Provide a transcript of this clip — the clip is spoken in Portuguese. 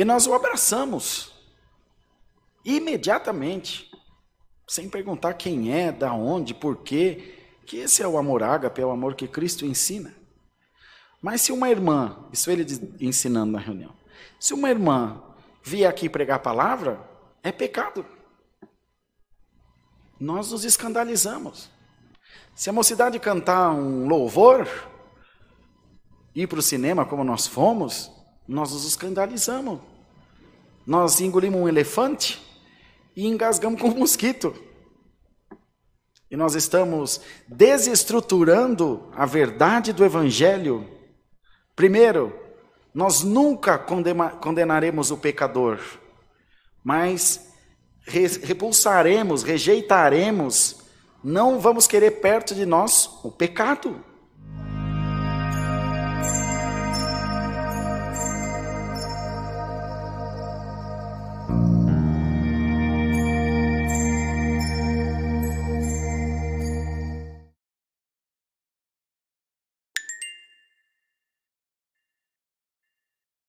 E nós o abraçamos imediatamente, sem perguntar quem é, da onde, por quê, que esse é o amor ágape, é o amor que Cristo ensina. Mas se uma irmã, isso ele ensinando na reunião, se uma irmã vier aqui pregar a palavra, é pecado. Nós nos escandalizamos. Se a mocidade cantar um louvor, ir para o cinema como nós fomos, nós nos escandalizamos. Nós engolimos um elefante e engasgamos com um mosquito. E nós estamos desestruturando a verdade do Evangelho. Primeiro, nós nunca condenaremos o pecador, mas repulsaremos, rejeitaremos, não vamos querer perto de nós o pecado.